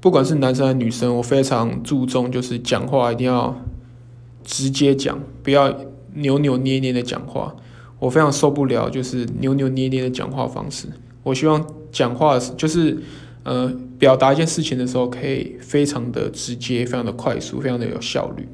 不管是男生还是女生，我非常注重就是讲话一定要直接讲，不要扭扭捏捏的讲话，我非常受不了就是扭扭捏捏的讲话方式，我希望讲话就是呃表达一件事情的时候可以非常的直接，非常的快速，非常的有效率。